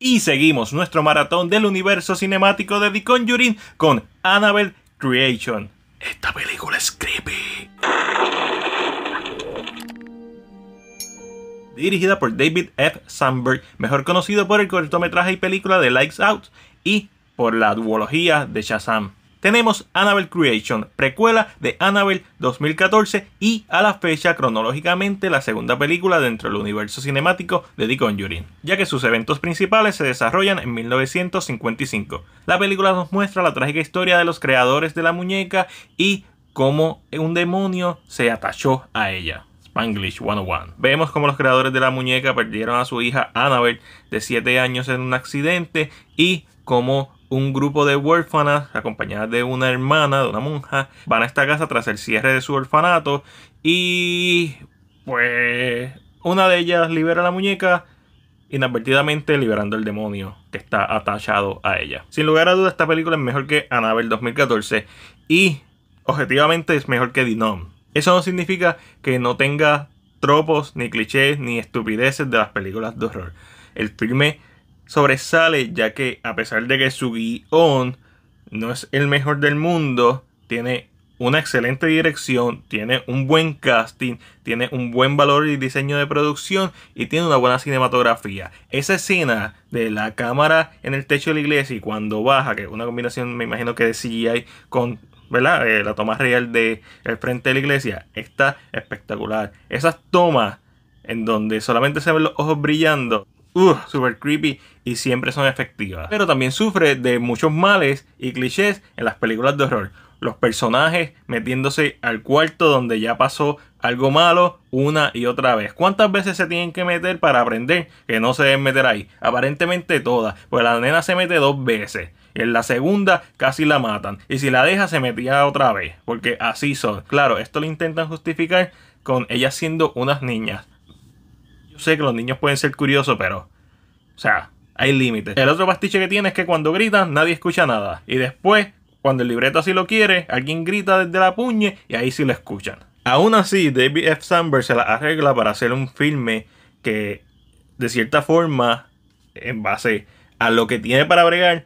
Y seguimos nuestro maratón del universo cinemático de The Conjuring con Annabelle Creation. Esta película es creepy. Dirigida por David F. Sandberg, mejor conocido por el cortometraje y película de Lights Out y por la duología de Shazam tenemos Annabelle Creation, precuela de Annabelle 2014 y a la fecha cronológicamente la segunda película dentro del universo cinemático de The Conjuring, ya que sus eventos principales se desarrollan en 1955. La película nos muestra la trágica historia de los creadores de la muñeca y cómo un demonio se atachó a ella. Spanglish 101. Vemos cómo los creadores de la muñeca perdieron a su hija Annabelle de 7 años en un accidente y cómo un grupo de huérfanas acompañadas de una hermana, de una monja, van a esta casa tras el cierre de su orfanato y pues una de ellas libera la muñeca inadvertidamente liberando el demonio que está atachado a ella. Sin lugar a dudas esta película es mejor que Annabelle 2014 y objetivamente es mejor que Dinom. Eso no significa que no tenga tropos, ni clichés, ni estupideces de las películas de horror. El filme sobresale ya que a pesar de que su guion no es el mejor del mundo, tiene una excelente dirección, tiene un buen casting, tiene un buen valor y diseño de producción y tiene una buena cinematografía. Esa escena de la cámara en el techo de la iglesia y cuando baja, que es una combinación me imagino que de CGI con ¿verdad? Eh, la toma real de frente de la iglesia está espectacular. Esas tomas en donde solamente se ven los ojos brillando uh, super creepy y siempre son efectivas. Pero también sufre de muchos males y clichés en las películas de horror. Los personajes metiéndose al cuarto donde ya pasó algo malo una y otra vez. ¿Cuántas veces se tienen que meter para aprender que no se deben meter ahí? Aparentemente todas. Pues la nena se mete dos veces. En la segunda casi la matan. Y si la deja se metía otra vez. Porque así son. Claro, esto lo intentan justificar con ellas siendo unas niñas sé que los niños pueden ser curiosos, pero. O sea, hay límites. El otro pastiche que tiene es que cuando gritan, nadie escucha nada. Y después, cuando el libreto así lo quiere, alguien grita desde la puñe y ahí sí lo escuchan. Aún así, David F. Sandberg se la arregla para hacer un filme que, de cierta forma, en base a lo que tiene para bregar,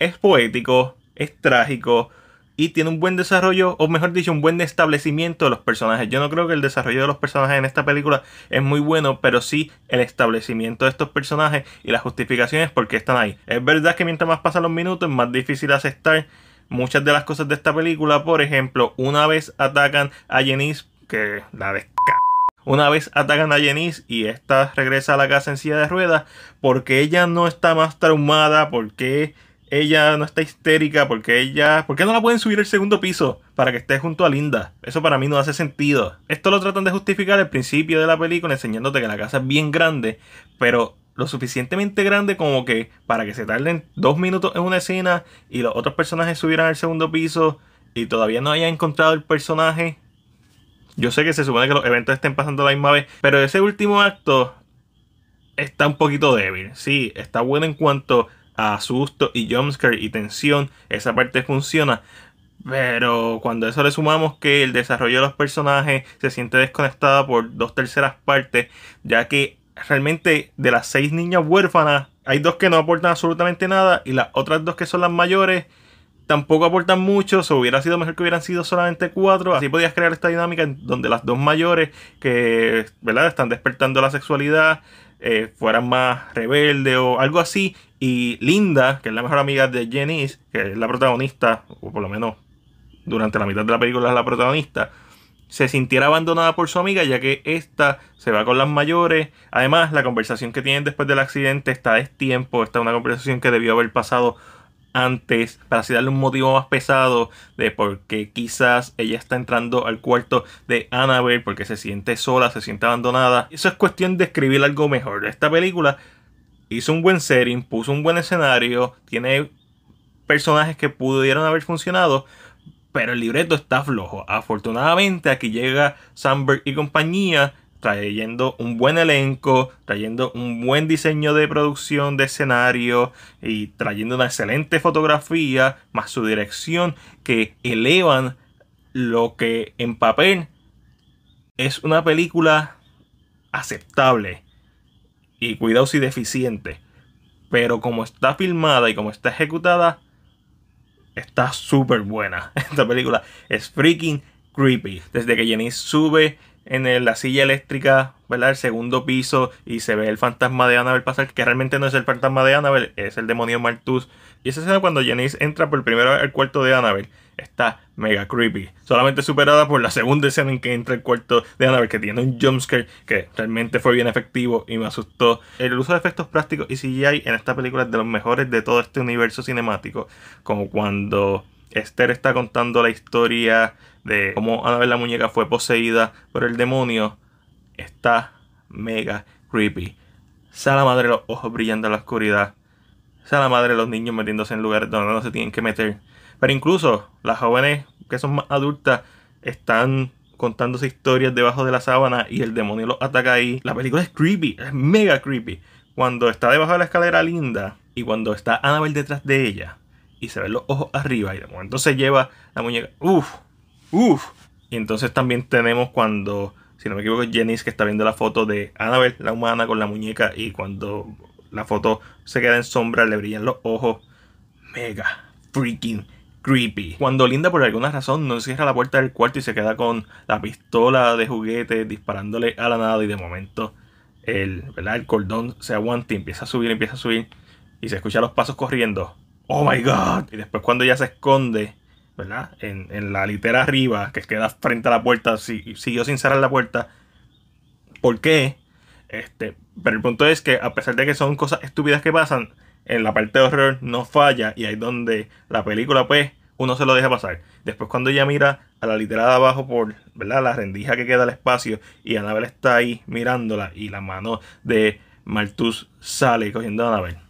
es poético, es trágico, y tiene un buen desarrollo, o mejor dicho, un buen establecimiento de los personajes. Yo no creo que el desarrollo de los personajes en esta película es muy bueno, pero sí el establecimiento de estos personajes y las justificaciones por qué están ahí. Es verdad que mientras más pasan los minutos es más difícil aceptar muchas de las cosas de esta película. Por ejemplo, una vez atacan a Jenice, que la desca una vez atacan a Jenice y esta regresa a la casa en silla de ruedas, porque ella no está más traumada, porque ella no está histérica, porque ella. ¿Por qué no la pueden subir al segundo piso para que esté junto a Linda? Eso para mí no hace sentido. Esto lo tratan de justificar al principio de la película, enseñándote que la casa es bien grande, pero lo suficientemente grande como que para que se tarden dos minutos en una escena y los otros personajes subieran al segundo piso y todavía no hayan encontrado el personaje. Yo sé que se supone que los eventos estén pasando la misma vez, pero ese último acto está un poquito débil. Sí, está bueno en cuanto a susto y jumpscare y tensión, esa parte funciona. Pero cuando eso le sumamos que el desarrollo de los personajes se siente desconectada por dos terceras partes, ya que realmente de las seis niñas huérfanas, hay dos que no aportan absolutamente nada y las otras dos que son las mayores tampoco aportan mucho, o hubiera sido mejor que hubieran sido solamente cuatro, así podías crear esta dinámica donde las dos mayores que ¿verdad? están despertando la sexualidad eh, fueran más rebeldes o algo así, y Linda, que es la mejor amiga de Janice, que es la protagonista, o por lo menos durante la mitad de la película es la protagonista, se sintiera abandonada por su amiga, ya que esta se va con las mayores. Además, la conversación que tienen después del accidente está es tiempo, está una conversación que debió haber pasado antes para así darle un motivo más pesado de por qué quizás ella está entrando al cuarto de Annabelle porque se siente sola, se siente abandonada. Eso es cuestión de escribir algo mejor. Esta película hizo un buen setting, puso un buen escenario, tiene personajes que pudieron haber funcionado, pero el libreto está flojo. Afortunadamente aquí llega Sandberg y compañía trayendo un buen elenco, trayendo un buen diseño de producción de escenario y trayendo una excelente fotografía, más su dirección, que elevan lo que en papel es una película aceptable y cuidado si deficiente. Pero como está filmada y como está ejecutada, está súper buena. Esta película es freaking creepy. Desde que Jenny sube en la silla eléctrica, ¿verdad? El segundo piso y se ve el fantasma de Annabelle pasar, que realmente no es el fantasma de Annabelle, es el demonio Martus. Y esa escena cuando Janice entra por primera vez al cuarto de Annabelle está mega creepy. Solamente superada por la segunda escena en que entra el cuarto de Annabelle, que tiene un jumpscare que realmente fue bien efectivo y me asustó. El uso de efectos prácticos y CGI en esta película es de los mejores de todo este universo cinemático. Como cuando Esther está contando la historia de cómo Annabelle la muñeca fue poseída por el demonio. Está mega creepy. Sale la madre los ojos brillando en la oscuridad. Sale la madre los niños metiéndose en lugares donde no se tienen que meter. Pero incluso las jóvenes que son más adultas están contándose historias debajo de la sábana y el demonio los ataca ahí. La película es creepy, es mega creepy. Cuando está debajo de la escalera linda y cuando está Annabelle detrás de ella y se ven los ojos arriba y de momento se lleva la muñeca. Uff, uff. Y entonces también tenemos cuando, si no me equivoco, Janice que está viendo la foto de Annabelle, la humana, con la muñeca y cuando la foto se queda en sombra le brillan los ojos. Mega freaking creepy. Cuando Linda por alguna razón no cierra la puerta del cuarto y se queda con la pistola de juguete disparándole a la nada y de momento el, ¿verdad? el cordón se aguanta y empieza a subir, empieza a subir y se escucha los pasos corriendo. Oh my god. Y después cuando ella se esconde, ¿verdad? En, la litera arriba, que queda frente a la puerta, siguió sin cerrar la puerta. ¿Por qué? Este, pero el punto es que a pesar de que son cosas estúpidas que pasan, en la parte de horror no falla y ahí es donde la película pues uno se lo deja pasar. Después cuando ella mira a la litera de abajo por ¿verdad? la rendija que queda al espacio y Annabelle está ahí mirándola y la mano de Malthus sale cogiendo a Annabelle.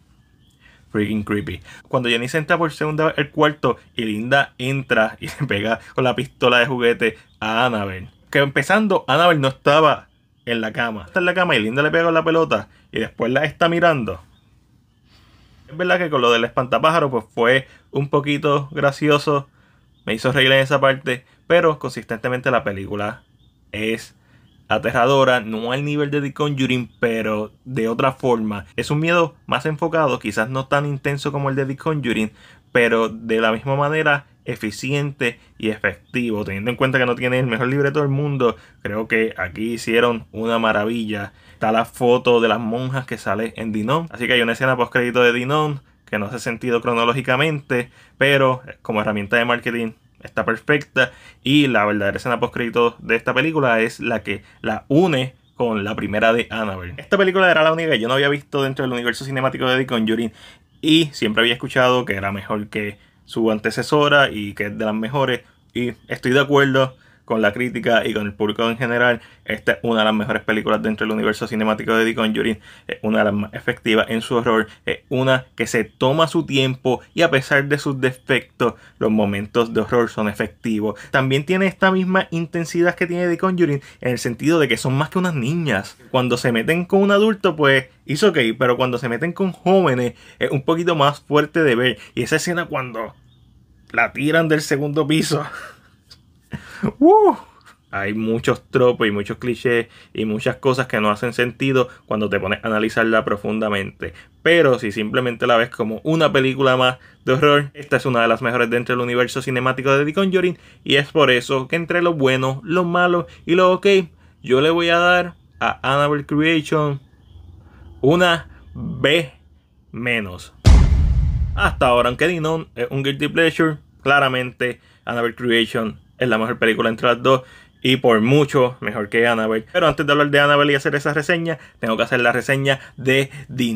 Freaking creepy. Cuando se entra por segunda vez el cuarto y Linda entra y le pega con la pistola de juguete a Annabelle. Que empezando, Annabelle no estaba en la cama. Está en la cama y Linda le pega con la pelota y después la está mirando. Es verdad que con lo del espantapájaro pues fue un poquito gracioso. Me hizo reír en esa parte. Pero consistentemente la película es aterradora. No al nivel de The Conjuring, pero de otra forma. Es un miedo más enfocado. Quizás no tan intenso como el de The Conjuring. Pero de la misma manera eficiente y efectivo. Teniendo en cuenta que no tiene el mejor libreto del mundo, creo que aquí hicieron una maravilla. Está la foto de las monjas que sale en Dinon. Así que hay una escena post crédito de Dinon que no hace sentido cronológicamente, pero como herramienta de marketing está perfecta. Y la verdadera escena post crédito de esta película es la que la une con la primera de Annabelle. Esta película era la única que yo no había visto dentro del universo cinemático de The Conjuring y siempre había escuchado que era mejor que su antecesora y que es de las mejores. Y estoy de acuerdo con la crítica y con el público en general. Esta es una de las mejores películas dentro del universo cinemático de The Conjuring. Es una de las más efectivas en su horror. Es una que se toma su tiempo y a pesar de sus defectos, los momentos de horror son efectivos. También tiene esta misma intensidad que tiene The Conjuring en el sentido de que son más que unas niñas. Cuando se meten con un adulto, pues hizo ok, pero cuando se meten con jóvenes es un poquito más fuerte de ver. Y esa escena cuando la tiran del segundo piso. Hay muchos tropos y muchos clichés y muchas cosas que no hacen sentido cuando te pones a analizarla profundamente. Pero si simplemente la ves como una película más de horror, esta es una de las mejores dentro del universo cinemático de The Conjuring. Y es por eso que entre lo bueno, lo malo y lo ok, yo le voy a dar a Annabelle Creation una B menos. Hasta ahora, aunque Dinon es un guilty pleasure, claramente Annabelle Creation es la mejor película entre las dos y por mucho mejor que Annabelle. Pero antes de hablar de Annabelle y hacer esa reseña, tengo que hacer la reseña de The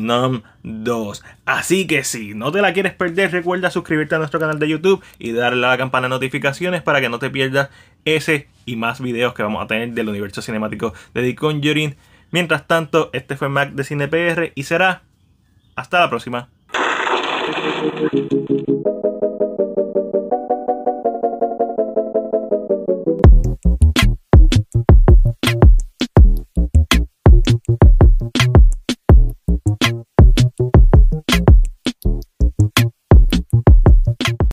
2. Así que si no te la quieres perder, recuerda suscribirte a nuestro canal de YouTube y darle a la campana de notificaciones para que no te pierdas ese y más videos que vamos a tener del universo cinemático de The Conjuring. Mientras tanto, este fue Mac de CinePR y será hasta la próxima.